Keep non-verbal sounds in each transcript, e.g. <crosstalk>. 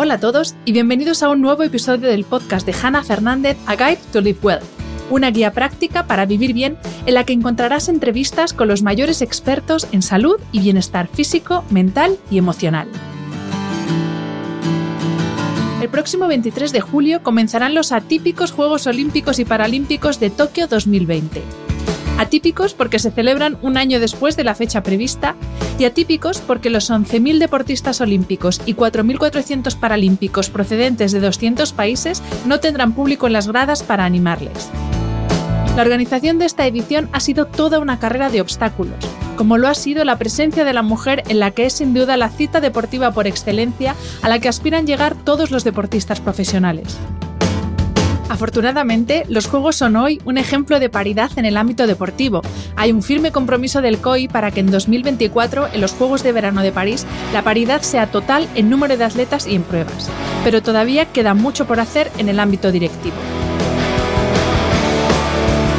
Hola a todos y bienvenidos a un nuevo episodio del podcast de Hannah Fernández, A Guide to Live Well, una guía práctica para vivir bien en la que encontrarás entrevistas con los mayores expertos en salud y bienestar físico, mental y emocional. El próximo 23 de julio comenzarán los atípicos Juegos Olímpicos y Paralímpicos de Tokio 2020 Atípicos porque se celebran un año después de la fecha prevista y atípicos porque los 11.000 deportistas olímpicos y 4.400 paralímpicos procedentes de 200 países no tendrán público en las gradas para animarles. La organización de esta edición ha sido toda una carrera de obstáculos, como lo ha sido la presencia de la mujer en la que es sin duda la cita deportiva por excelencia a la que aspiran llegar todos los deportistas profesionales. Afortunadamente, los Juegos son hoy un ejemplo de paridad en el ámbito deportivo. Hay un firme compromiso del COI para que en 2024, en los Juegos de Verano de París, la paridad sea total en número de atletas y en pruebas. Pero todavía queda mucho por hacer en el ámbito directivo.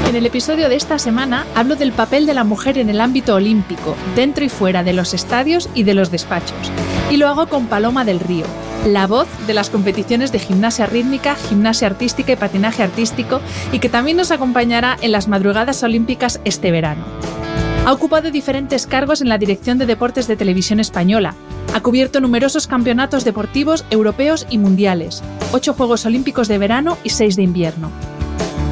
En el episodio de esta semana hablo del papel de la mujer en el ámbito olímpico, dentro y fuera de los estadios y de los despachos. Y lo hago con Paloma del Río, la voz de las competiciones de gimnasia rítmica, gimnasia artística y patinaje artístico, y que también nos acompañará en las madrugadas olímpicas este verano. Ha ocupado diferentes cargos en la Dirección de Deportes de Televisión Española. Ha cubierto numerosos campeonatos deportivos europeos y mundiales, ocho Juegos Olímpicos de verano y seis de invierno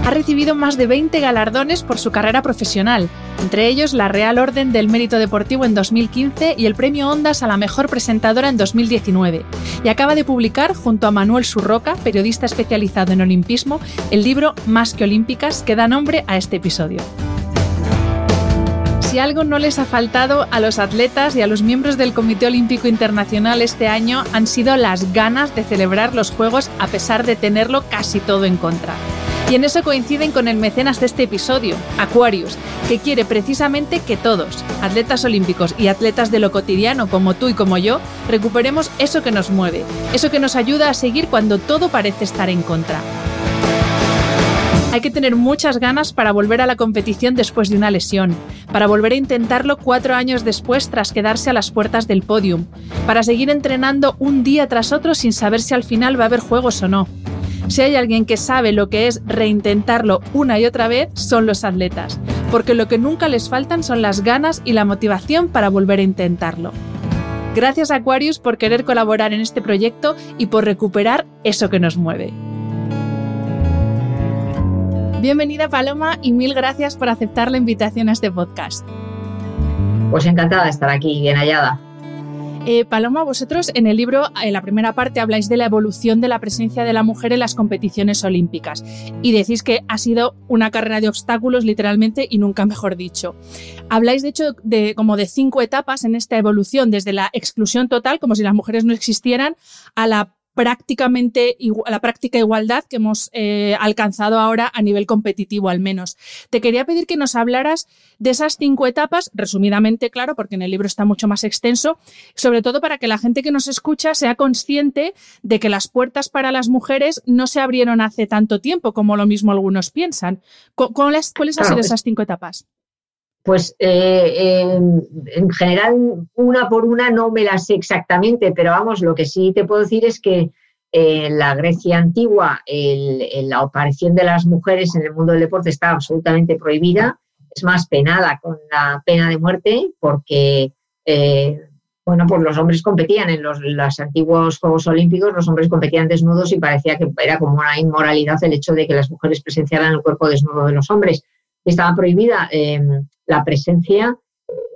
ha recibido más de 20 galardones por su carrera profesional, entre ellos la Real Orden del Mérito Deportivo en 2015 y el Premio Ondas a la Mejor Presentadora en 2019, y acaba de publicar, junto a Manuel Surroca, periodista especializado en olimpismo, el libro Más que Olímpicas, que da nombre a este episodio. Si algo no les ha faltado a los atletas y a los miembros del Comité Olímpico Internacional este año han sido las ganas de celebrar los Juegos a pesar de tenerlo casi todo en contra. Y en eso coinciden con el mecenas de este episodio, Aquarius, que quiere precisamente que todos, atletas olímpicos y atletas de lo cotidiano como tú y como yo, recuperemos eso que nos mueve, eso que nos ayuda a seguir cuando todo parece estar en contra. Hay que tener muchas ganas para volver a la competición después de una lesión, para volver a intentarlo cuatro años después tras quedarse a las puertas del podium, para seguir entrenando un día tras otro sin saber si al final va a haber juegos o no, si hay alguien que sabe lo que es reintentarlo una y otra vez, son los atletas, porque lo que nunca les faltan son las ganas y la motivación para volver a intentarlo. Gracias Aquarius por querer colaborar en este proyecto y por recuperar eso que nos mueve. Bienvenida Paloma y mil gracias por aceptar la invitación a este podcast. Pues encantada de estar aquí, bien hallada. Eh, Paloma, vosotros en el libro, en la primera parte, habláis de la evolución de la presencia de la mujer en las competiciones olímpicas y decís que ha sido una carrera de obstáculos, literalmente, y nunca mejor dicho. Habláis, de hecho, de como de cinco etapas en esta evolución, desde la exclusión total, como si las mujeres no existieran, a la prácticamente la práctica igualdad que hemos eh, alcanzado ahora a nivel competitivo al menos. Te quería pedir que nos hablaras de esas cinco etapas, resumidamente, claro, porque en el libro está mucho más extenso, sobre todo para que la gente que nos escucha sea consciente de que las puertas para las mujeres no se abrieron hace tanto tiempo como lo mismo algunos piensan. ¿Cuáles, cuáles han sido esas cinco etapas? Pues eh, en general una por una no me las sé exactamente, pero vamos, lo que sí te puedo decir es que en la Grecia antigua la aparición de las mujeres en el mundo del deporte estaba absolutamente prohibida, es más penada con la pena de muerte porque eh, bueno, pues los hombres competían en los, los, antiguos Juegos Olímpicos, los hombres competían desnudos y parecía que era como una inmoralidad el hecho de que las mujeres presenciaran el cuerpo desnudo de los hombres. Estaba prohibida em, la presencia,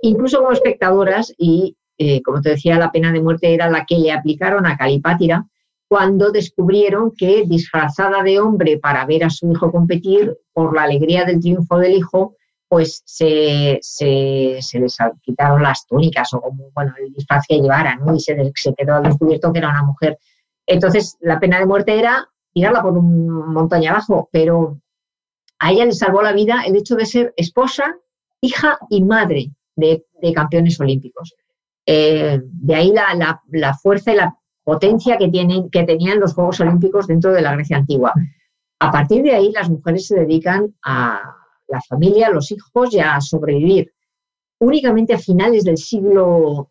incluso como espectadoras, y eh, como te decía, la pena de muerte era la que le aplicaron a Calipátira cuando descubrieron que disfrazada de hombre para ver a su hijo competir, por la alegría del triunfo del hijo, pues se, les quitaron las túnicas o como, bueno, el disfraz que llevara. Y se, se quedó al descubierto que era una mujer. Entonces, la pena de muerte era tirarla por un montaña abajo, pero a ella le salvó la vida el hecho de ser esposa, hija y madre de, campeones olímpicos. Eh, de ahí la, fuerza y la potencia que, tienen, que tenían los Juegos Olímpicos dentro de la Grecia antigua. A partir de ahí, las mujeres se dedican a la familia, a los hijos y a sobrevivir. Únicamente a finales del siglo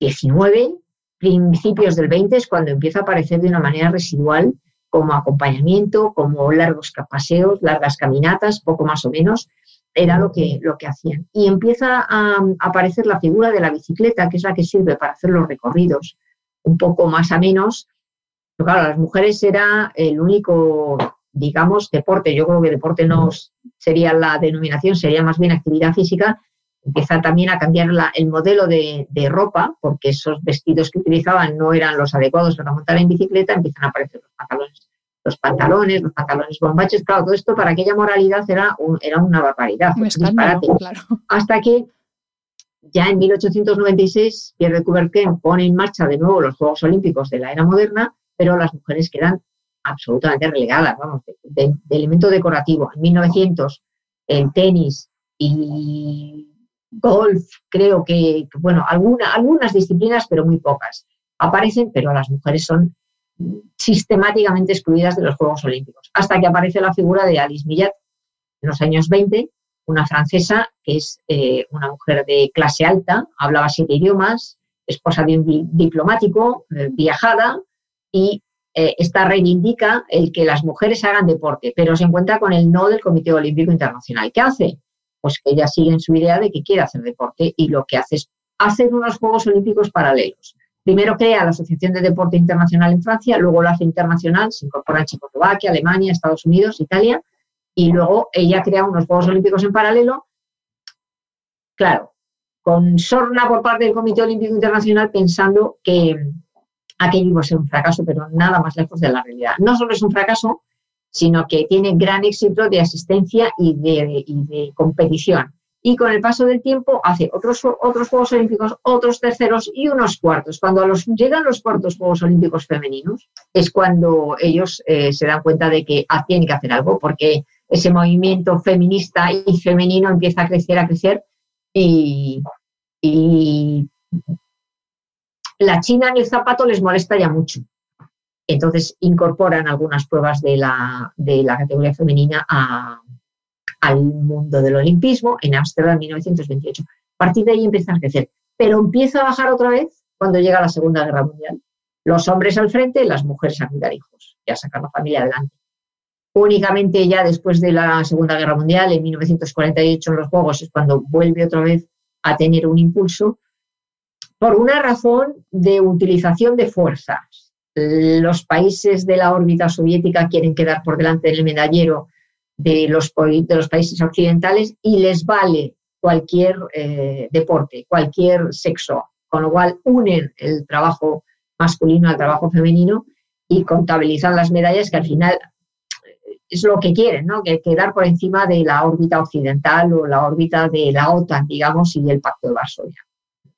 XIX, principios del XX, es cuando empieza a aparecer de una manera residual como acompañamiento, como largos paseos, largas caminatas, poco más o menos, era lo que, lo que hacían. Y empieza a, aparecer la figura de la bicicleta, que es la que sirve para hacer los recorridos un poco más a menos. Pero claro, las mujeres era el único, digamos, deporte. Yo creo que deporte no sería la denominación, sería más bien actividad física. Empieza también a cambiar el modelo de, de, ropa, porque esos vestidos que utilizaban no eran los adecuados para montar en bicicleta, empiezan a aparecer los pantalones los pantalones, los pantalones bombaches, claro, todo esto para aquella moralidad era, era una barbaridad, un disparate. <laughs> Hasta que ya en 1896 Pierre de Coubertin pone en marcha de nuevo los Juegos Olímpicos de la era moderna, pero las mujeres quedan absolutamente relegadas, vamos, de, elemento decorativo. En 1900 el tenis y golf, creo que, bueno, algunas disciplinas, pero muy pocas aparecen, pero las mujeres son sistemáticamente excluidas de los Juegos Olímpicos, hasta que aparece la figura de Alice Millat en los años 20, una francesa que es eh, una mujer de clase alta, hablaba siete idiomas, esposa de un diplomático, eh, viajada, y eh, esta reivindica el que las mujeres hagan deporte, pero se encuentra con el no del Comité Olímpico Internacional. ¿Qué hace? Pues que ella sigue en su idea de que quiere hacer deporte y lo que hace es hacer unos Juegos Olímpicos paralelos. Primero crea la Asociación de Deporte Internacional en Francia, luego la hace internacional, se incorpora en Checoslovaquia, Alemania, Estados Unidos, Italia, y luego ella crea unos Juegos Olímpicos en paralelo. Claro, con sorna por parte del Comité Olímpico Internacional pensando que aquello iba a ser un fracaso, pero nada más lejos de la realidad. No solo es un fracaso, sino que tiene gran éxito de asistencia y de, y competición y con el paso del tiempo hace otros, otros Juegos Olímpicos, otros terceros y unos cuartos. Cuando llegan los cuartos Juegos Olímpicos femeninos es cuando ellos eh, se dan cuenta de que ah, tienen que hacer algo porque ese movimiento feminista y femenino empieza a crecer, a crecer y, la China en el zapato les molesta ya mucho. Entonces incorporan algunas pruebas de la, de la categoría femenina al mundo del olimpismo en Ámsterdam en 1928. A partir de ahí empieza a crecer, pero empieza a bajar otra vez cuando llega la Segunda Guerra Mundial. Los hombres al frente, las mujeres a cuidar hijos y a sacar la familia adelante. Únicamente ya después de la Segunda Guerra Mundial, en 1948 en los Juegos, es cuando vuelve otra vez a tener un impulso por una razón de utilización de fuerzas. Los países de la órbita soviética quieren quedar por delante del medallero de los, de los países occidentales y les vale cualquier eh, deporte, cualquier sexo, con lo cual unen el trabajo masculino al trabajo femenino y contabilizan las medallas que al final eh, es lo que quieren, ¿no? Que quedar por encima de la órbita occidental o la órbita de la OTAN, digamos, y el Pacto de Varsovia.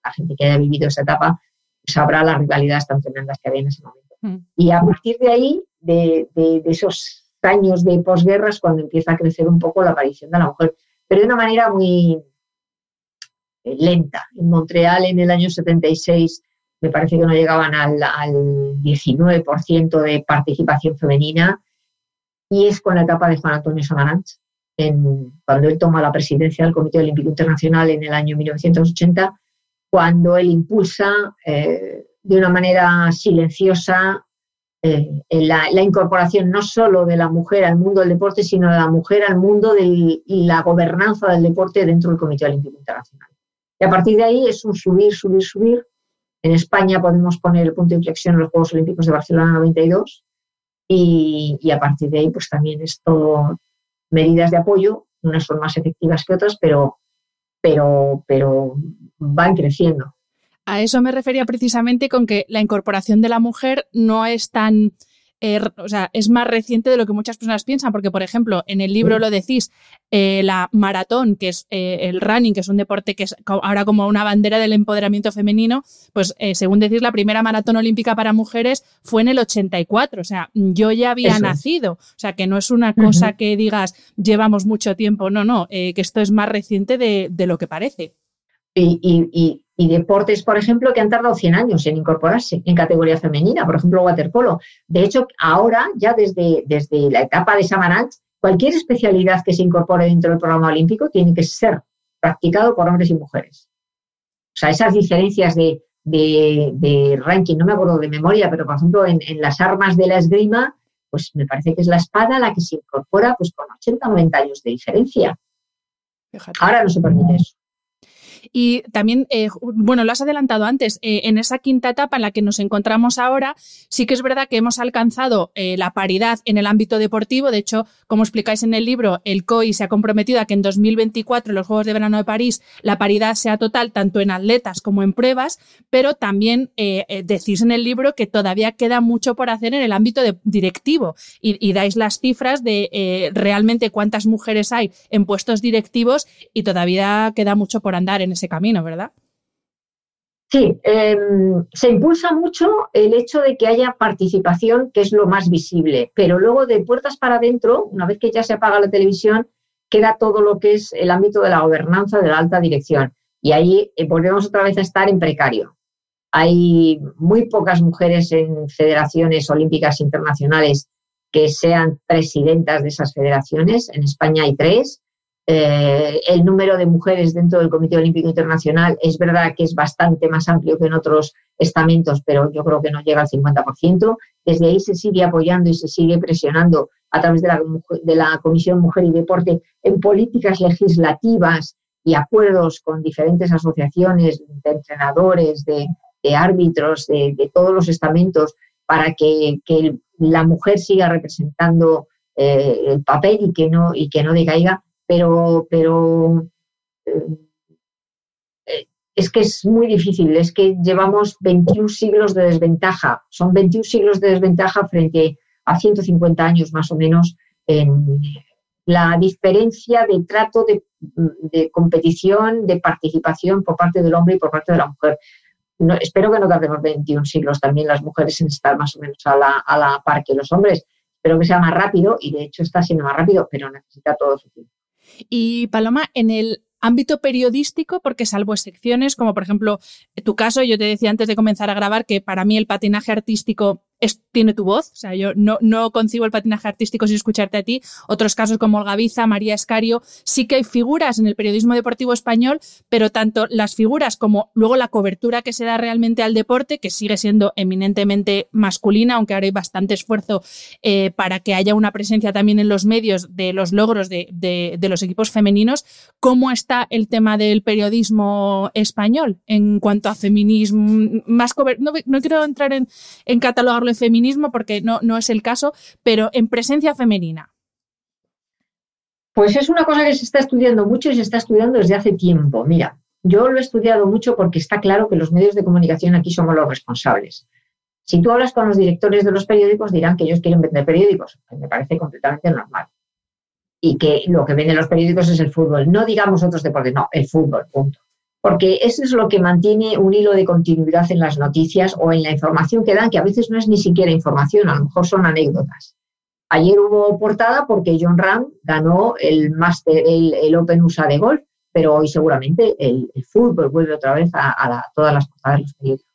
La gente que haya vivido esa etapa sabrá las rivalidades tan tremendas que había en ese momento. Mm. Y a partir de ahí, de, de, esos años de posguerras cuando empieza a crecer un poco la aparición de la mujer, pero de una manera muy eh, lenta. En Montreal en el año 76 me parece que no llegaban al, 19% de participación femenina y es con la etapa de Juan Antonio Samaranch, cuando él toma la presidencia del Comité Olímpico Internacional en el año 1980, cuando él impulsa eh, de una manera silenciosa eh, la, incorporación no solo de la mujer al mundo del deporte, sino de la mujer al mundo de la gobernanza del deporte dentro del Comité Olímpico Internacional. Y a partir de ahí es un subir, subir, subir. En España podemos poner el punto de inflexión en los Juegos Olímpicos de Barcelona 92 y, y a partir de ahí pues también es todo medidas de apoyo, unas son más efectivas que otras, pero, pero, pero van creciendo. A eso me refería precisamente con que la incorporación de la mujer no es tan eh, o sea, es más reciente de lo que muchas personas piensan, porque, por ejemplo, en el libro lo decís, eh, la maratón, que es eh, el running, que es un deporte que es ahora como una bandera del empoderamiento femenino, pues según decís, la primera maratón olímpica para mujeres fue en el 84, o sea, yo ya había nacido, o sea, que no es una cosa que digas, llevamos mucho tiempo, no, no, que esto es más reciente de, de lo que parece. Y, y, y deportes, por ejemplo, que han tardado 100 años en incorporarse en categoría femenina, por ejemplo, waterpolo. De hecho, ahora, ya desde, desde la etapa de Samanach, cualquier especialidad que se incorpore dentro del programa olímpico tiene que ser practicado por hombres y mujeres. O sea, esas diferencias de, ranking, no me acuerdo de memoria, pero por ejemplo, en, las armas de la esgrima, pues me parece que es la espada la que se incorpora pues con 80 o 90 años de diferencia. Ahora no se permite eso. Y también, eh, bueno, lo has adelantado antes, eh, en esa quinta etapa en la que nos encontramos ahora, sí que es verdad que hemos alcanzado eh, la paridad en el ámbito deportivo. De hecho, como explicáis en el libro, el COI se ha comprometido a que en 2024, en los Juegos de Verano de París, la paridad sea total tanto en atletas como en pruebas, pero también decís en el libro que todavía queda mucho por hacer en el ámbito directivo y, y, dais las cifras de realmente cuántas mujeres hay en puestos directivos y todavía queda mucho por andar en ese camino, ¿verdad? Sí, em, se impulsa mucho el hecho de que haya participación, que es lo más visible, pero luego de puertas para adentro, una vez que ya se apaga la televisión, queda todo lo que es el ámbito de la gobernanza, de la alta dirección. Y ahí eh, volvemos otra vez a estar en precario. Hay muy pocas mujeres en federaciones olímpicas internacionales que sean presidentas de esas federaciones. En España hay tres. Eh, el número de mujeres dentro del Comité Olímpico Internacional es verdad que es bastante más amplio que en otros estamentos, pero yo creo que no llega al 50%. Desde ahí se sigue apoyando y se sigue presionando a través de la, de la Comisión Mujer y Deporte en políticas legislativas y acuerdos con diferentes asociaciones de entrenadores, de, árbitros, de, todos los estamentos, para que, la mujer siga representando eh, el papel y que no, y que no decaiga pero, pero eh, es que es muy difícil, es que llevamos 21 siglos de desventaja, son 21 siglos de desventaja frente a 150 años más o menos en la diferencia de trato de, competición, de participación por parte del hombre y por parte de la mujer. espero que no tardemos 21 siglos también las mujeres en estar más o menos a la, a la par que los hombres. Espero que sea más rápido y de hecho está siendo más rápido, pero necesita todo su tiempo. Y Paloma, en el ámbito periodístico, porque salvo excepciones, como por ejemplo tu caso, yo te decía antes de comenzar a grabar que para mí el patinaje artístico tiene tu voz. O sea, yo no, no concibo el patinaje artístico sin escucharte a ti. Otros casos como Olga Biza, María Escario, sí que hay figuras en el periodismo deportivo español, pero tanto las figuras como luego la cobertura que se da realmente al deporte, que sigue siendo eminentemente masculina, aunque ahora hay bastante esfuerzo eh, para que haya una presencia también en los medios de los logros de, de, los equipos femeninos. ¿Cómo está el tema del periodismo español en cuanto a feminismo? Más no, no quiero entrar en, en catalogarlo de feminismo porque no, no es el caso, pero en presencia femenina. Pues es una cosa que se está estudiando mucho y se está estudiando desde hace tiempo. Mira, yo lo he estudiado mucho porque está claro que los medios de comunicación aquí somos los responsables. Si tú hablas con los directores de los periódicos, dirán que ellos quieren vender periódicos. Me parece completamente normal. Y que lo que venden los periódicos es el fútbol. No digamos otros deportes, no, el fútbol, punto porque eso es lo que mantiene un hilo de continuidad en las noticias o en la información que dan, que a veces no es ni siquiera información, a lo mejor son anécdotas. Ayer hubo portada porque John Ram ganó el, Master, el, Open USA de golf, pero hoy seguramente el, fútbol vuelve otra vez a, todas las portadas de los periódicos.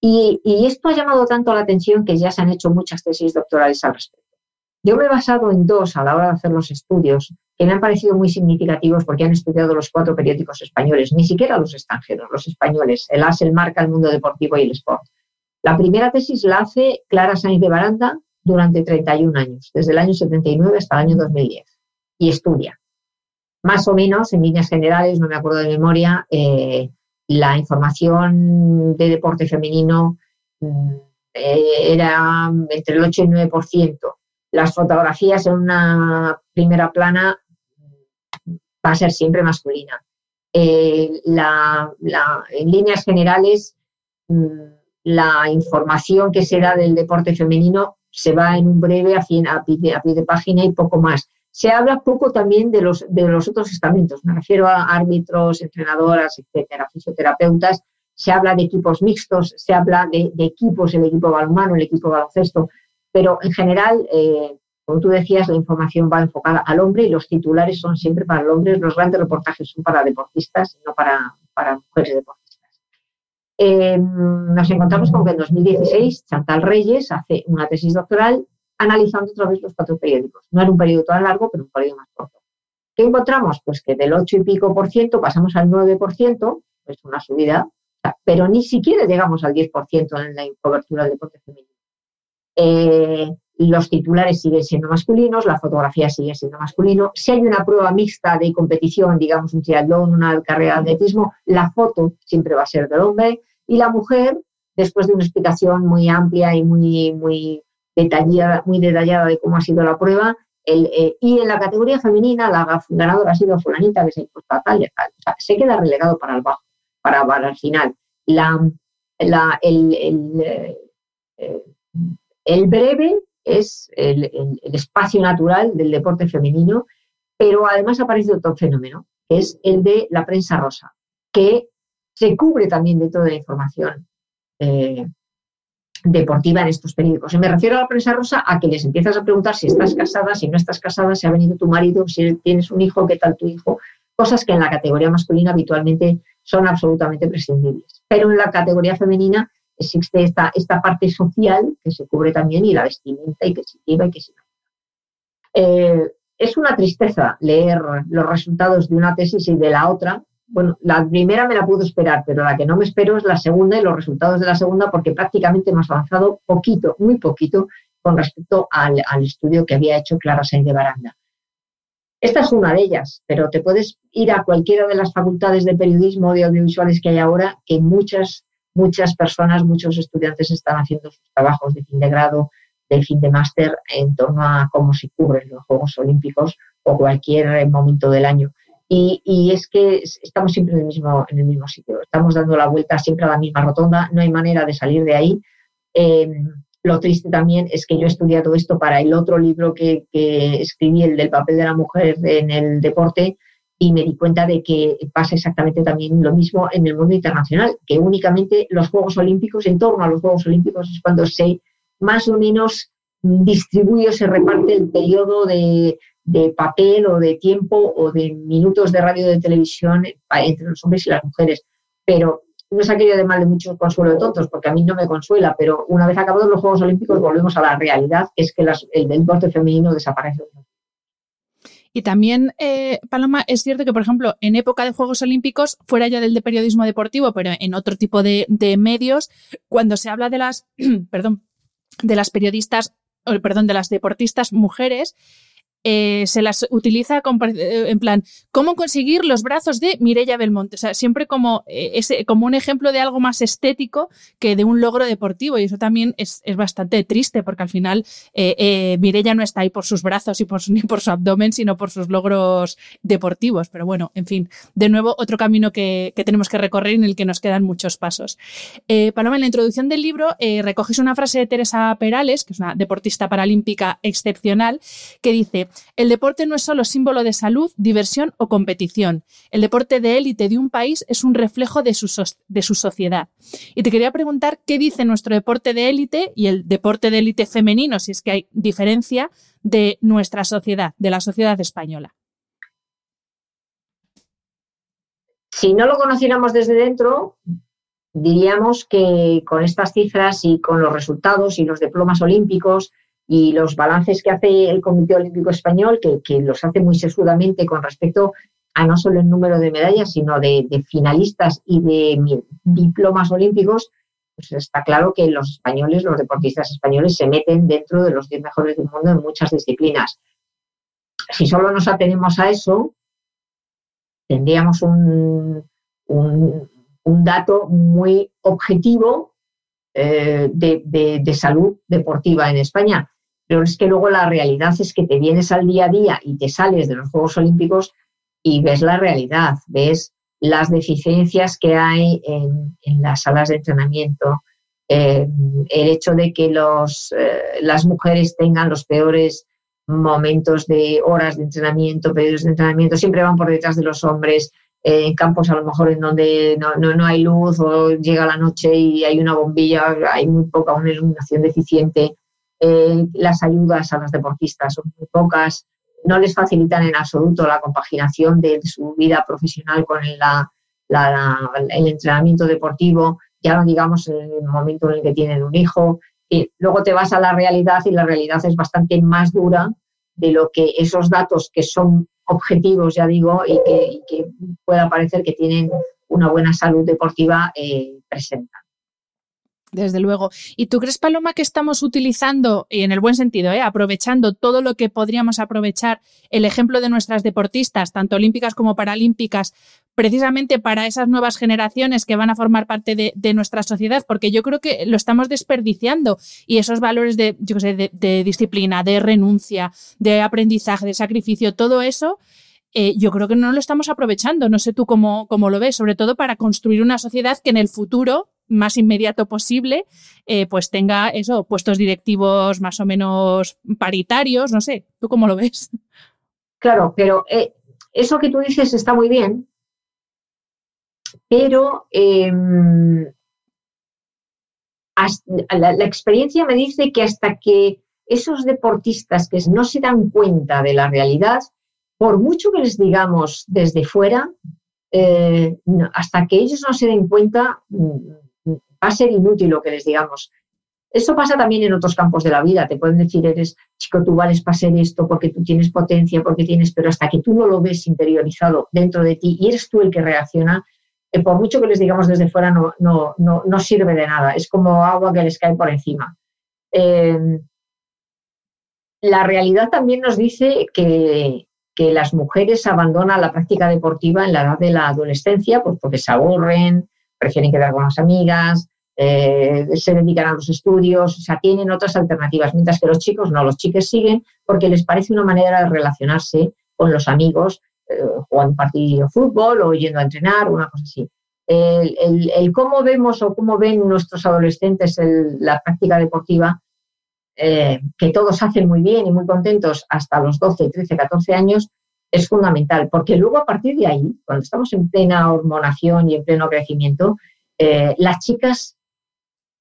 Y, y esto ha llamado tanto la atención que ya se han hecho muchas tesis doctorales al respecto. Yo me he basado en dos a la hora de hacer los estudios que me han parecido muy significativos porque han estudiado los cuatro periódicos españoles, ni siquiera los extranjeros, los españoles, el AS, el Marca, el Mundo Deportivo y el Sport. La primera tesis la hace Clara Sainz de Baranda durante 31 años, desde el año 79 hasta el año 2010, y estudia. Más o menos, en líneas generales, no me acuerdo de memoria, eh, la información de deporte femenino mm, era entre el 8 y el 9% las fotografías en una primera plana va a ser siempre masculina. Eh, en líneas generales, mm, la información que se da del deporte femenino se va en un breve a, a pie de página y poco más. Se habla poco también de los, de los otros estamentos, me refiero a árbitros, entrenadoras, etcétera, fisioterapeutas, se habla de equipos mixtos, se habla de, equipos, el equipo balonmano, el equipo baloncesto, pero en general, eh, como tú decías, la información va enfocada al hombre y los titulares son siempre para el hombre, los grandes reportajes son para deportistas, no para, para mujeres deportistas. Eh, nos encontramos con que en 2016 Chantal Reyes hace una tesis doctoral analizando otra vez los cuatro periódicos. No era un periodo tan largo, pero un periodo más corto. ¿Qué encontramos? Pues que del 8 y pico por ciento pasamos al 9 por ciento, pues una subida pero ni siquiera llegamos al 10% en la cobertura del deporte femenino. Eh, los titulares siguen siendo masculinos, la fotografía sigue siendo masculino. Si hay una prueba mixta de competición, digamos un triatlón, una carrera de atletismo, la foto siempre va a ser del hombre y la mujer, después de una explicación muy amplia y muy, muy, detallada, muy detallada de cómo ha sido la prueba, eh, y en la categoría femenina la ganadora ha sido fulanita que se ha impuesto a tal y tal. Se queda relegado para el bajo para, para al final. El, el, eh, el, breve es el, espacio natural del deporte femenino, pero además aparece otro fenómeno, que es el de la prensa rosa, que se cubre también de toda la información eh, deportiva en estos periódicos. Y me refiero a la prensa rosa a que les empiezas a preguntar si estás casada, si no estás casada, si ha venido tu marido, si tienes un hijo, qué tal tu hijo, cosas que en la categoría masculina habitualmente son absolutamente prescindibles. Pero en la categoría femenina existe esta, esta parte social que se cubre también y la vestimenta y que se lleva y que se eh, es una tristeza leer los resultados de una tesis y de la otra. Bueno, la primera me la puedo esperar, pero la que no me espero es la segunda y los resultados de la segunda porque prácticamente hemos avanzado poquito, muy poquito, con respecto al, estudio que había hecho Clara Sainz de Baranda. Esta es una de ellas, pero te puedes ir a cualquiera de las facultades de periodismo, de audiovisuales que hay ahora, que muchas, muchas personas, muchos estudiantes están haciendo sus trabajos de fin de grado, de fin de máster en torno a cómo se cubren los Juegos Olímpicos o cualquier momento del año. Y, es que estamos siempre en el, mismo, en el mismo sitio, estamos dando la vuelta siempre a la misma rotonda, no hay manera de salir de ahí. Eh, lo triste también es que yo he estudiado esto para el otro libro que, escribí, el del papel de la mujer en el deporte, y me di cuenta de que pasa exactamente también lo mismo en el mundo internacional, que únicamente los Juegos Olímpicos, en torno a los Juegos Olímpicos, es cuando se más o menos distribuye o se reparte el periodo de, de papel o de tiempo o de minutos de radio de televisión entre los hombres y las mujeres. Pero no es aquello de mal de muchos consuelo de tontos, porque a mí no me consuela, pero una vez acabados los Juegos Olímpicos volvemos a la realidad, es que el deporte femenino desaparece. Y también, eh, Paloma, es cierto que, por ejemplo, en época de Juegos Olímpicos, fuera ya del de periodismo deportivo, pero en otro tipo de, medios, cuando se habla de las, <clears throat> perdón, de las periodistas, perdón, de las deportistas mujeres, eh, se las utiliza eh, en plan, ¿cómo conseguir los brazos de Mirella Belmonte? O sea, siempre como, eh, como un ejemplo de algo más estético que de un logro deportivo. Y eso también es, bastante triste porque al final Mirella no está ahí por sus brazos y <laughs> ni por su abdomen, sino por sus logros deportivos. Pero bueno, en fin, de nuevo, otro camino que, tenemos que recorrer en el que nos quedan muchos pasos. Paloma, en la introducción del libro recoges una frase de Teresa Perales, que es una deportista paralímpica excepcional, que dice, el deporte no es solo símbolo de salud, diversión o competición. El deporte de élite de un país es un reflejo de su, de su sociedad. Y te quería preguntar qué dice nuestro deporte de élite y el deporte de élite femenino, si es que hay diferencia, de nuestra sociedad, de la sociedad española. Si no lo conociéramos desde dentro, diríamos que con estas cifras y con los resultados y los diplomas olímpicos y los balances que hace el Comité Olímpico Español, que, los hace muy sesudamente con respecto a no solo el número de medallas, sino de, finalistas y de diplomas olímpicos, pues está claro que los españoles, los deportistas españoles, se meten dentro de los 10 mejores del mundo en muchas disciplinas. Si solo nos atenemos a eso, tendríamos un, un dato muy objetivo eh, de, de, salud deportiva en España. Pero es que luego la realidad es que te vienes al día a día y te sales de los Juegos Olímpicos y ves la realidad, ves las deficiencias que hay en, las salas de entrenamiento, eh, el hecho de que los, eh, las mujeres tengan los peores momentos de horas de entrenamiento, periodos de entrenamiento, siempre van por detrás de los hombres, en campos a lo mejor en donde no, no, hay luz o llega la noche y hay una bombilla, hay muy poca, una iluminación deficiente, las ayudas a las deportistas son muy pocas, no les facilitan en absoluto la compaginación de su vida profesional con el entrenamiento deportivo, ya no digamos en el momento en el que tienen un hijo. Y luego te vas a la realidad y la realidad es bastante más dura de lo que esos datos que son objetivos, ya digo, y que, pueda parecer que tienen una buena salud deportiva eh, presentan. Desde luego. ¿Y tú crees, Paloma, que estamos utilizando, y en el buen sentido, ¿eh? aprovechando todo lo que podríamos aprovechar, el ejemplo de nuestras deportistas, tanto olímpicas como paralímpicas, precisamente para esas nuevas generaciones que van a formar parte de, nuestra sociedad? Porque yo creo que lo estamos desperdiciando y esos valores de, yo sé, de, disciplina, de renuncia, de aprendizaje, de sacrificio, todo eso. Eh, yo creo que no lo estamos aprovechando. No sé tú cómo, cómo lo ves, sobre todo para construir una sociedad que en el futuro más inmediato posible, eh, pues tenga eso, puestos directivos más o menos paritarios, no sé, ¿tú cómo lo ves? Claro, pero eh, eso que tú dices está muy bien, pero em, la, experiencia me dice que hasta que esos deportistas que no se dan cuenta de la realidad, por mucho que les digamos desde fuera, eh, hasta que ellos no se den cuenta, va a ser inútil lo que les digamos. Eso pasa también en otros campos de la vida. Te pueden decir, eres chico, tú vales para ser esto porque tú tienes potencia, porque tienes, pero hasta que tú no lo ves interiorizado dentro de ti y eres tú el que reacciona, eh, por mucho que les digamos desde fuera, no, no, no, no, sirve de nada. Es como agua que les cae por encima. Em, la realidad también nos dice que, que, las mujeres abandonan la práctica deportiva en la edad de la adolescencia, pues porque se aburren, prefieren quedar con las amigas, eh, se dedican a los estudios, o sea, tienen otras alternativas, mientras que los chicos no, los chicos siguen porque les parece una manera de relacionarse con los amigos, eh, jugando un partido de fútbol o yendo a entrenar, una cosa así. El, cómo vemos o cómo ven nuestros adolescentes la práctica deportiva, eh, que todos hacen muy bien y muy contentos hasta los 12, 13, 14 años, es fundamental, porque luego a partir de ahí, cuando estamos en plena hormonación y en pleno crecimiento, eh, las chicas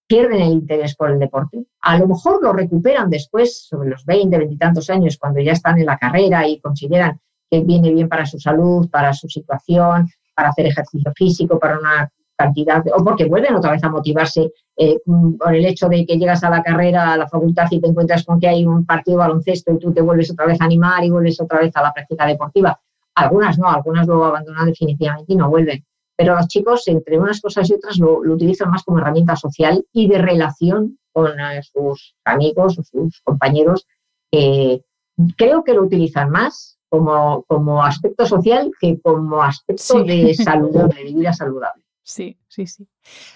pierden el interés por el deporte. A lo mejor lo recuperan después, sobre los 20, 20 y tantos años, cuando ya están en la carrera y consideran que viene bien para su salud, para su situación, para hacer ejercicio físico, para una cantidad, o porque vuelven otra vez a motivarse eh, por el hecho de que llegas a la carrera, a la facultad y te encuentras con que hay un partido de baloncesto y tú te vuelves otra vez a animar y vuelves otra vez a la práctica deportiva. Algunas no, algunas lo abandonan definitivamente y no vuelven. Pero los chicos, entre unas cosas y otras, lo, utilizan más como herramienta social y de relación con eh, sus amigos o sus compañeros. creo que lo utilizan más como, como aspecto social que como aspecto de salud, de vida saludable. Sí, sí, sí.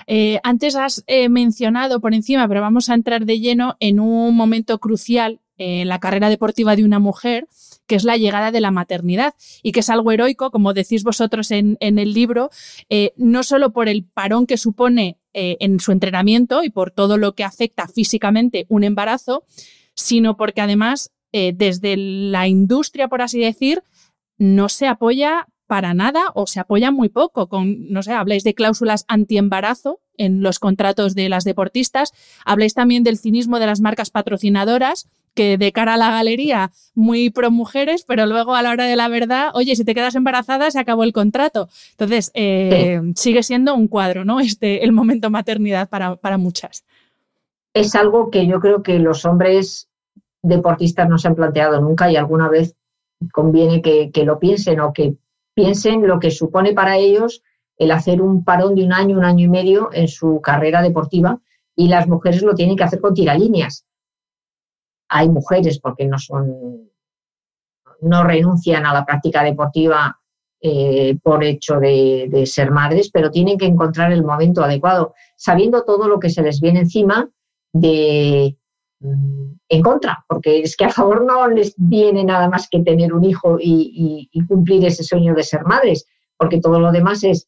Eh, antes has eh, mencionado por encima, pero vamos a entrar de lleno en un momento crucial en la carrera deportiva de una mujer, que es la llegada de la maternidad y que es algo heroico, como decís vosotros en, el libro, eh, no solo por el parón que supone en su entrenamiento y por todo lo que afecta físicamente un embarazo, sino porque además desde la industria, por así decir, no se apoya para nada o se apoyan muy poco. Con, no sé, habláis de cláusulas antiembarazo en los contratos de las deportistas, habláis también del cinismo de las marcas patrocinadoras, que de cara a la galería muy pro mujeres, pero luego a la hora de la verdad, oye, si te quedas embarazada se acabó el contrato. Entonces, eh, sigue siendo un cuadro, ¿no? Este, el momento maternidad para, para muchas. Es algo que yo creo que los hombres deportistas no se han planteado nunca y alguna vez conviene que, que lo piensen o que piensen lo que supone para ellos el hacer un parón de un año, un año y medio en su carrera deportiva y las mujeres lo tienen que hacer con tiralíneas. Hay mujeres porque no son, no renuncian a la práctica deportiva eh, por hecho de, de, ser madres, pero tienen que encontrar el momento adecuado, sabiendo todo lo que se les viene encima de, en contra, porque es que a favor no les viene nada más que tener un hijo y, cumplir ese sueño de ser madres, porque todo lo demás es,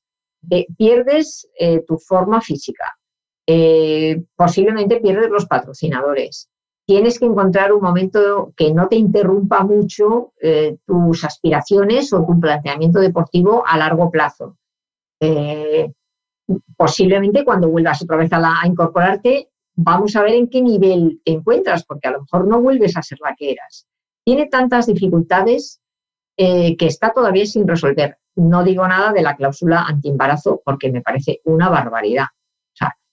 pierdes eh, tu forma física, eh, posiblemente pierdes los patrocinadores. Tienes que encontrar un momento que no te interrumpa mucho eh, tus aspiraciones o tu planteamiento deportivo a largo plazo. Posiblemente cuando vuelvas otra vez a, incorporarte, vamos a ver en qué nivel te encuentras, porque a lo mejor no vuelves a ser la que eras. Tiene tantas dificultades que está todavía sin resolver. No digo nada de la cláusula antiembarazo porque me parece una barbaridad.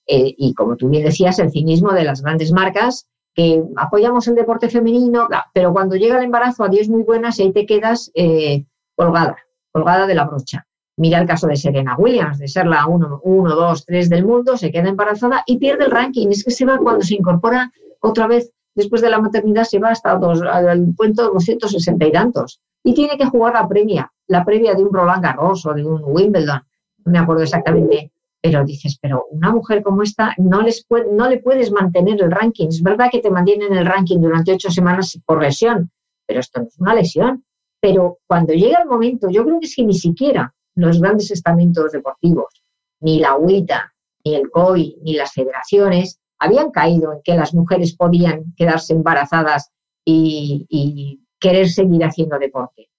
Eh, y como tú bien decías, el cinismo de las grandes marcas, que apoyamos el deporte femenino, pero cuando llega el embarazo, adiós muy buenas y ahí te quedas eh, colgada, colgada de la brocha. Mira el caso de Serena Williams, de ser la 1, 2, 3 del mundo, se queda embarazada y pierde el ranking. Es que se va cuando se incorpora otra vez después de la maternidad, se va hasta dos, al puesto 260 y tantos. Y tiene que jugar la previa, la previa de un Roland Garros o de un Wimbledon. No me acuerdo exactamente pero dices, pero una mujer como esta no, les puede, no le puedes mantener el ranking. Es verdad que te mantienen el ranking durante ocho semanas por lesión, pero esto no es una lesión. Pero cuando llega el momento, yo creo que es que ni siquiera los grandes estamentos deportivos, ni la UITA, ni el COI, ni las federaciones, habían caído en que las mujeres podían quedarse embarazadas y, querer seguir haciendo deporte.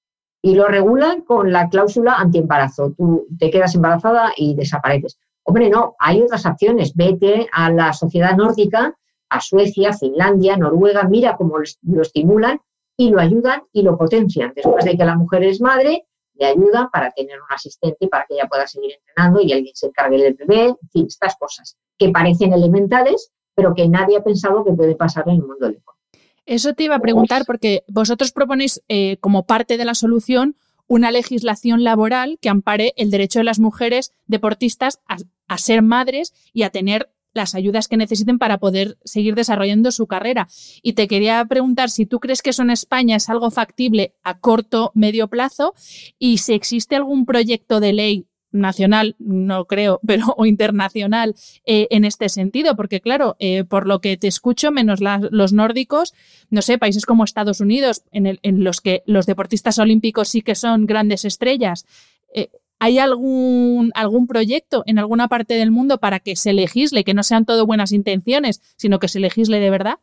Y lo regulan con la cláusula antiembarazo. Tú te quedas embarazada y desapareces. Hombre, no, hay otras opciones. Vete a la sociedad nórdica, a Suecia, Finlandia, Noruega, mira cómo lo estimulan y lo ayudan y lo potencian. Después de que la mujer es madre, le ayudan para tener un asistente para que ella pueda seguir entrenando y alguien se encargue del bebé, en fin, estas cosas que parecen elementales, pero que nadie ha pensado que puede pasar en el mundo del deporte. Eso te iba a preguntar porque vosotros proponéis eh, como parte de la solución una legislación laboral que ampare el derecho de las mujeres deportistas a, ser madres y a tener las ayudas que necesiten para poder seguir desarrollando su carrera. Y te quería preguntar si tú crees que eso en España es algo factible a corto, medio plazo y si existe algún proyecto de ley nacional, no creo, <laughs> pero o internacional eh, en este sentido, porque claro, eh, por lo que te escucho, menos los nórdicos, no sé, países como Estados Unidos, en, el, en, los que los deportistas olímpicos sí que son grandes estrellas, eh, ¿hay algún, algún proyecto en alguna parte del mundo para que se legisle, que no sean todo buenas intenciones, sino que se legisle de verdad?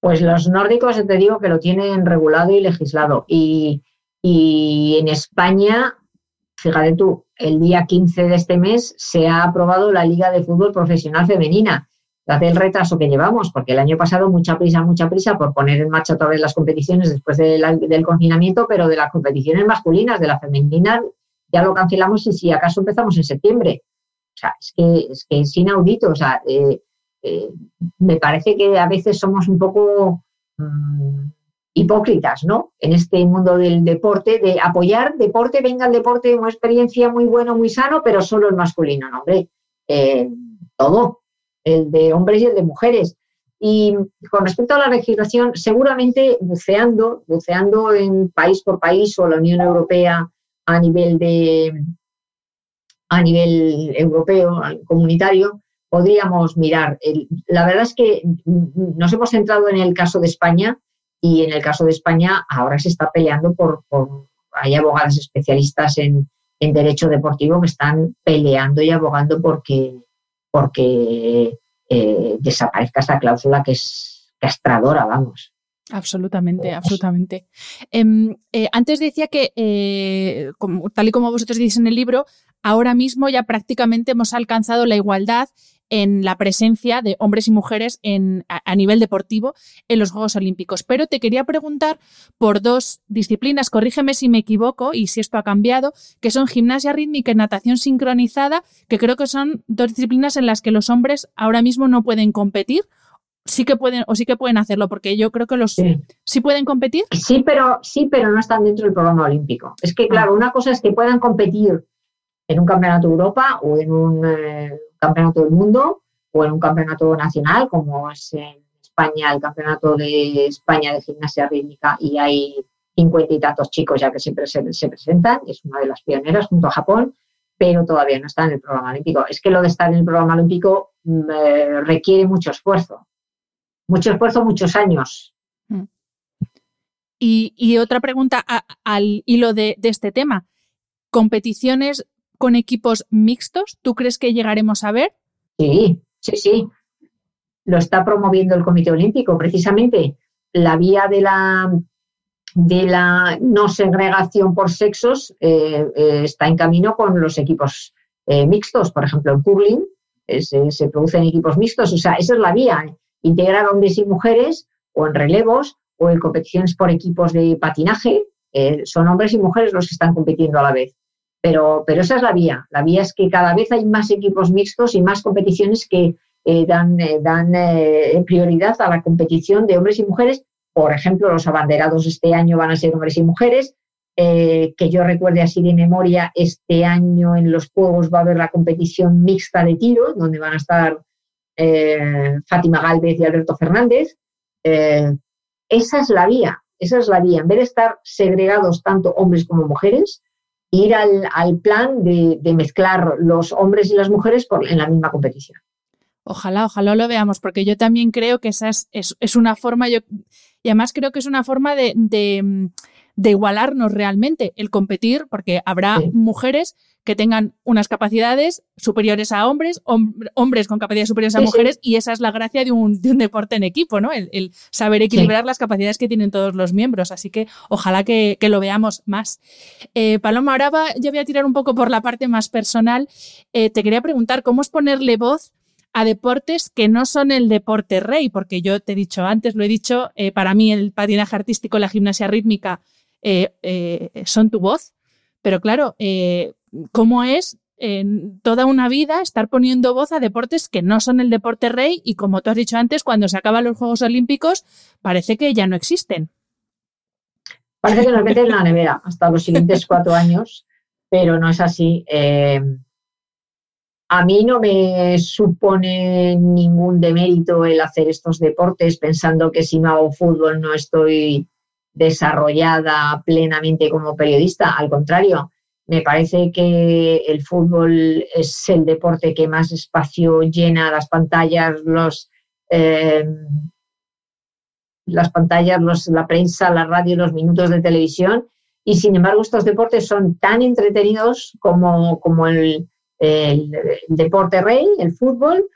Pues los nórdicos, te digo que lo tienen regulado y legislado. Y, y en España fíjate tú, el día 15 de este mes se ha aprobado la Liga de Fútbol Profesional Femenina. Date el retraso que llevamos, porque el año pasado mucha prisa, mucha prisa por poner en marcha otra vez las competiciones después del confinamiento, pero de las competiciones masculinas, de la femenina, ya lo cancelamos y si acaso empezamos en septiembre. O sea, es que es, que es inaudito. O sea, eh, eh, me parece que a veces somos un poco... Mm, hipócritas, ¿no? En este mundo del deporte, de apoyar deporte, venga el deporte, una experiencia muy bueno, muy sano, pero solo el masculino, ¿no? Hombre, eh, todo, el de hombres y el de mujeres. Y con respecto a la legislación, seguramente buceando, buceando en país por país o la Unión Europea a nivel de a nivel europeo, comunitario, podríamos mirar. la verdad es que nos hemos centrado en el caso de España, y en el caso de España, ahora se está peleando por, hay abogadas especialistas en, derecho deportivo que están peleando y abogando porque, porque eh, desaparezca esta cláusula que es castradora, vamos. Absolutamente, absolutamente. Em, eh, antes decía que, eh, tal y como vosotros dices en el libro, ahora mismo ya prácticamente hemos alcanzado la igualdad en la presencia de hombres y mujeres en, a, nivel deportivo en los Juegos Olímpicos. Pero te quería preguntar por dos disciplinas, corrígeme si me equivoco y si esto ha cambiado, que son gimnasia rítmica y natación sincronizada, que creo que son dos disciplinas en las que los hombres ahora mismo no pueden competir. Sí que pueden, o sí que pueden hacerlo, porque yo creo que los sí, pueden competir. Sí, pero sí, pero no están dentro del programa olímpico. Es que, claro, ah. una cosa es que puedan competir en un campeonato de Europa o en un eh, campeonato del mundo o en un campeonato nacional, como es en España, el campeonato de España de gimnasia rítmica, y hay cincuenta y tantos chicos ya que siempre se, presentan, es una de las pioneras junto a Japón, pero todavía no está en el programa olímpico. Es que lo de estar en el programa olímpico mm, eh, requiere mucho esfuerzo, mucho esfuerzo, muchos años. Mm. Y, otra pregunta al hilo de, de, este tema. ¿Competiciones con equipos mixtos? ¿Tú crees que llegaremos a ver? Sí, sí, sí. Lo está promoviendo el Comité Olímpico. Precisamente la vía de la, de la no segregación por sexos eh, eh, está en camino con los equipos eh, mixtos. Por ejemplo, en curling se, se producen equipos mixtos. O sea, esa es la vía. Integrar hombres y mujeres o en relevos o en competiciones por equipos de patinaje. son hombres y mujeres los que están compitiendo a la vez. Pero, pero esa es la vía. La vía es que cada vez hay más equipos mixtos y más competiciones que eh, dan, eh, dan eh, prioridad a la competición de hombres y mujeres. Por ejemplo, los abanderados este año van a ser hombres y mujeres. que yo recuerde así de memoria, este año en los Juegos va a haber la competición mixta de tiro, donde van a estar Fátima Galvez y Alberto Fernández. esa es la vía, esa es la vía. En vez de estar segregados tanto hombres como mujeres, ir al, plan de, mezclar los hombres y las mujeres en la misma competición. Ojalá, ojalá lo veamos, porque yo también creo que esa es, una forma, yo, y además creo que es una forma de, de, igualarnos realmente, el competir, porque habrá mujeres que tengan unas capacidades superiores a hombres, hombres con capacidades superiores a mujeres, y esa es la gracia de un, deporte en equipo, ¿no? El, saber equilibrar las capacidades que tienen todos los miembros. Así que ojalá que, lo veamos más. Eh, Paloma, ahora yo voy a tirar un poco por la parte más personal. Eh, te quería preguntar, ¿cómo es ponerle voz? a deportes que no son el deporte rey, porque yo te he dicho antes, lo he dicho, eh, para mí el patinaje artístico, la gimnasia rítmica son tu voz, pero claro, cómo es en toda una vida estar poniendo voz a deportes que no son el deporte rey y como tú has dicho antes, cuando se acaban los Juegos Olímpicos parece que ya no existen. Parece que nos meten en la <laughs> nevera hasta los siguientes cuatro años, pero no es así. Eh, a mí no me supone ningún demérito el hacer estos deportes pensando que si no hago fútbol no estoy desarrollada plenamente como periodista. Al contrario, me parece que el fútbol es el deporte que más espacio llena las pantallas, los, eh, las pantallas, la prensa, la radio, los minutos de televisión. Y sin embargo, estos deportes son tan entretenidos como, como el, deporte rey, el fútbol.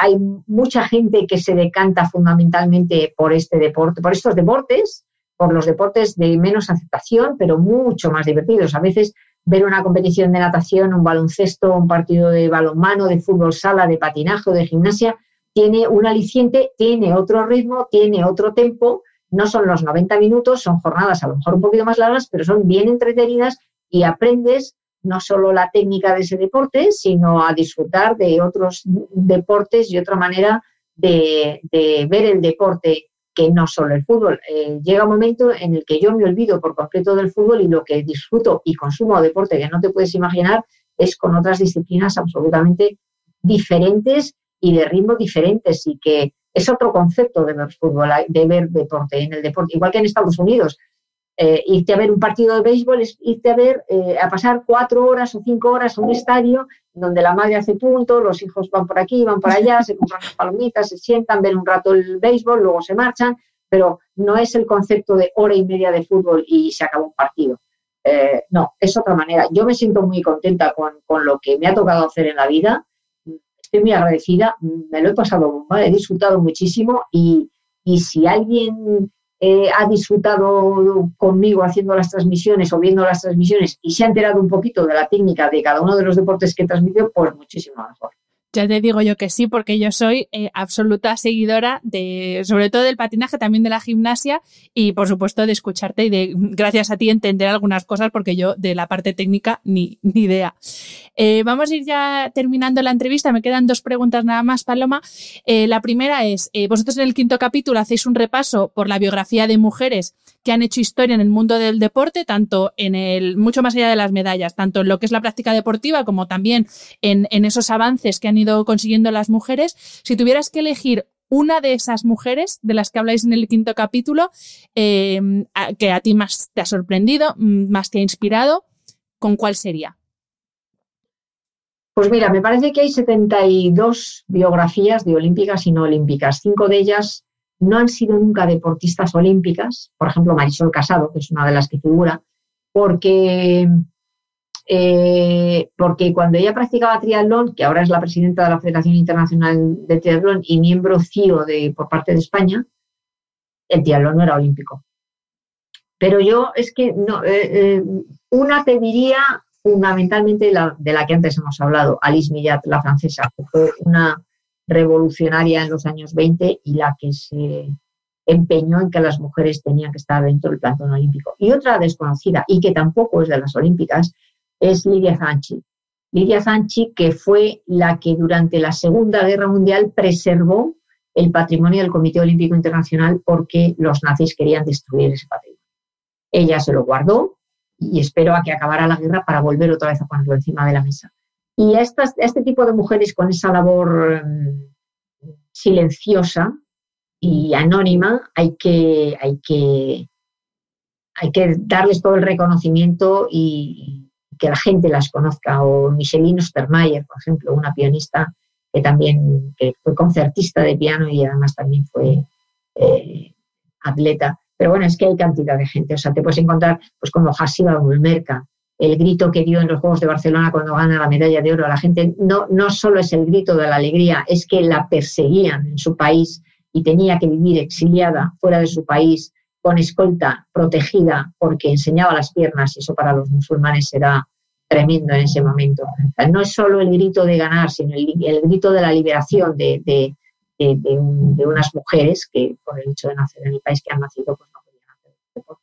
Hay mucha gente que se decanta fundamentalmente por este deporte, por estos deportes, por los deportes de menos aceptación, pero mucho más divertidos. A veces ver una competición de natación, un baloncesto, un partido de balonmano, de fútbol sala, de patinaje de gimnasia, tiene un aliciente, tiene otro ritmo, tiene otro tempo, no son los 90 minutos, son jornadas a lo mejor un poquito más largas, pero son bien entretenidas y aprendes no solo la técnica de ese deporte, sino a disfrutar de otros deportes y otra manera de, de ver el deporte que no solo el fútbol. Eh, llega un momento en el que yo me olvido por completo del fútbol y lo que disfruto y consumo deporte que no te puedes imaginar es con otras disciplinas absolutamente diferentes y de ritmo diferentes y que es otro concepto de ver fútbol, de ver deporte en el deporte, igual que en Estados Unidos. Eh, irte a ver un partido de béisbol es irte a ver, eh, a pasar cuatro horas o cinco horas a un estadio donde la madre hace punto, los hijos van por aquí, van por allá, <laughs> se compran las palomitas, se sientan, ven un rato el béisbol, luego se marchan, pero no es el concepto de hora y media de fútbol y se acaba un partido. Eh, no, es otra manera. Yo me siento muy contenta con, con, lo que me ha tocado hacer en la vida. Estoy muy agradecida, me lo he pasado, he disfrutado muchísimo y, y si alguien eh, ha disfrutado conmigo haciendo las transmisiones o viendo las transmisiones y se ha enterado un poquito de la técnica de cada uno de los deportes que transmitió, pues muchísimo mejor. Ya te digo yo que sí, porque yo soy eh, absoluta seguidora de, sobre todo del patinaje, también de la gimnasia y por supuesto de escucharte y de, gracias a ti, entender algunas cosas, porque yo de la parte técnica ni, ni idea. Eh, vamos a ir ya terminando la entrevista. Me quedan dos preguntas nada más, Paloma. Eh, la primera es, vosotros en el quinto capítulo hacéis un repaso por la biografía de mujeres que han hecho historia en el mundo del deporte, tanto en el, mucho más allá de las medallas, tanto en lo que es la práctica deportiva como también en, en esos avances que han ido consiguiendo las mujeres. Si tuvieras que elegir una de esas mujeres de las que habláis en el quinto capítulo, em, que a ti más te ha sorprendido, más te ha inspirado, ¿con cuál sería? Pues mira, me parece que hay 72 biografías de olímpicas y no olímpicas. Cinco de ellas no han sido nunca deportistas olímpicas, por ejemplo Marisol Casado, que es una de las que figura, porque eh, porque cuando ella practicaba triatlón, que ahora es la presidenta de la Federación Internacional de Triatlón y miembro CIO de, por parte de España, el triatlón no era olímpico. Pero yo es que no, eh, eh, una te diría fundamentalmente la, de la que antes hemos hablado, Alice Millat, la francesa, que fue una revolucionaria en los años 20 y la que se empeñó en que las mujeres tenían que estar dentro del plantón olímpico. Y otra desconocida, y que tampoco es de las olímpicas, es Lidia Zanchi. Lidia Zanchi, que fue la que durante la Segunda Guerra Mundial preservó el patrimonio del Comité Olímpico Internacional porque los nazis querían destruir ese patrimonio. Ella se lo guardó y esperó a que acabara la guerra para volver otra vez a ponerlo encima de la mesa. Y a, este tipo de mujeres con esa labor mm, silenciosa y anónima hay que, hay que, hay que darles todo el reconocimiento y, que la gente las conozca. O Micheline Ostermayer, por ejemplo, una pianista que también que fue concertista de piano y además también fue eh, atleta. Pero bueno, es que hay cantidad de gente. O sea, te puedes encontrar pues como Hasiba Ulmerka, el grito que dio en los Juegos de Barcelona cuando gana la medalla de oro. La gente no, no solo es el grito de la alegría, es que la perseguían en su país y tenía que vivir exiliada fuera de su país con escolta protegida porque enseñaba las piernas y eso para los musulmanes era tremendo en ese momento. no es solo el grito de ganar, sino el, grito de la liberación de, de, de, unas mujeres que por el hecho de nacer en el país que han nacido pues no podían hacer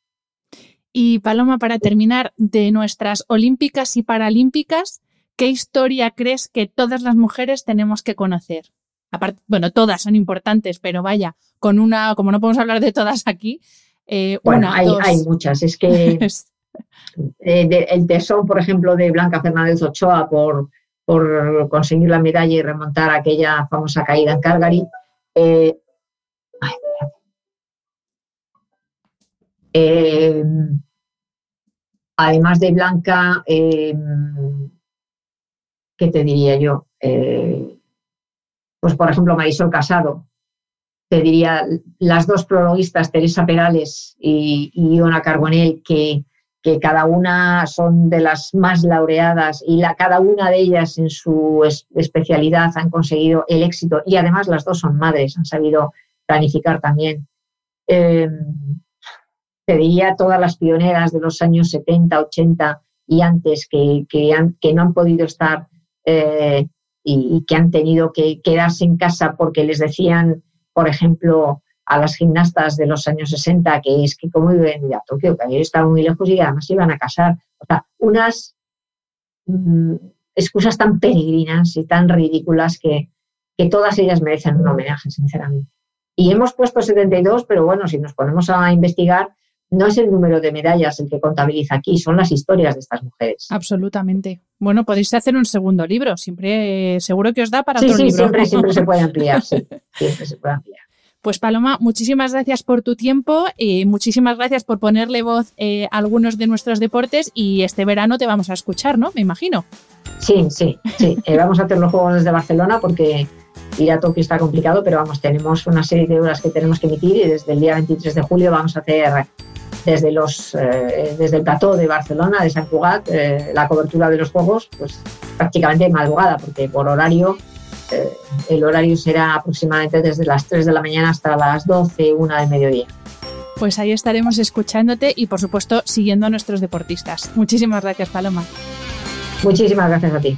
y Paloma, para terminar, de nuestras olímpicas y paralímpicas, ¿qué historia crees que todas las mujeres tenemos que conocer? Aparte, bueno, todas son importantes, pero vaya, con una, como no podemos hablar de todas aquí, eh, bueno, hay, hay, muchas. Es que <laughs> eh, el tesón, por ejemplo, de Blanca Fernández Ochoa por, por conseguir la medalla y remontar aquella famosa caída en Calgary. Eh, Eh, además de Blanca, eh, ¿qué te diría yo? Eh, pues por ejemplo, Marisol Casado. Te diría las dos prologuistas, Teresa Perales y, Iona Carbonell, que, cada una son de las más laureadas y la, cada una de ellas en su especialidad han conseguido el éxito y además las dos son madres, han sabido planificar también te diría todas las pioneras de los años 70, 80 y antes que, que, no han podido estar eh, y, que han tenido que quedarse en casa porque les decían, por ejemplo, a las gimnastas de los años 60 que es que cómo iban a Tokio, que ayer estaban muy lejos y además iban a casar. O sea, unas mm, excusas tan peregrinas y tan ridículas que, que todas ellas merecen un homenaje, sinceramente. Y hemos puesto 72, pero bueno, si nos ponemos a investigar, no es el número de medallas el que contabiliza aquí, son las historias de estas mujeres. Absolutamente. Bueno, podéis hacer un segundo libro, siempre seguro que os da para otro sí, libro. Siempre, siempre se puede ampliar, sí, <laughs> siempre se puede ampliar. Pues Paloma, muchísimas gracias por tu tiempo y muchísimas gracias por ponerle voz eh, a algunos de nuestros deportes y este verano te vamos a escuchar, ¿no? Me imagino. Sí, sí, sí. <laughs> Eh, vamos a hacer los Juegos desde Barcelona porque ir a Tokio está complicado, pero vamos, tenemos una serie de horas que tenemos que emitir y desde el día 23 de julio vamos a hacer desde, los, eh, desde el plató de Barcelona, de San Cugat, eh, la cobertura de los Juegos, pues prácticamente madrugada, porque por horario, eh, el horario será aproximadamente desde las 3 de la mañana hasta las 12, 1 del mediodía. Pues ahí estaremos escuchándote y, por supuesto, siguiendo a nuestros deportistas. Muchísimas gracias, Paloma. Muchísimas gracias a ti.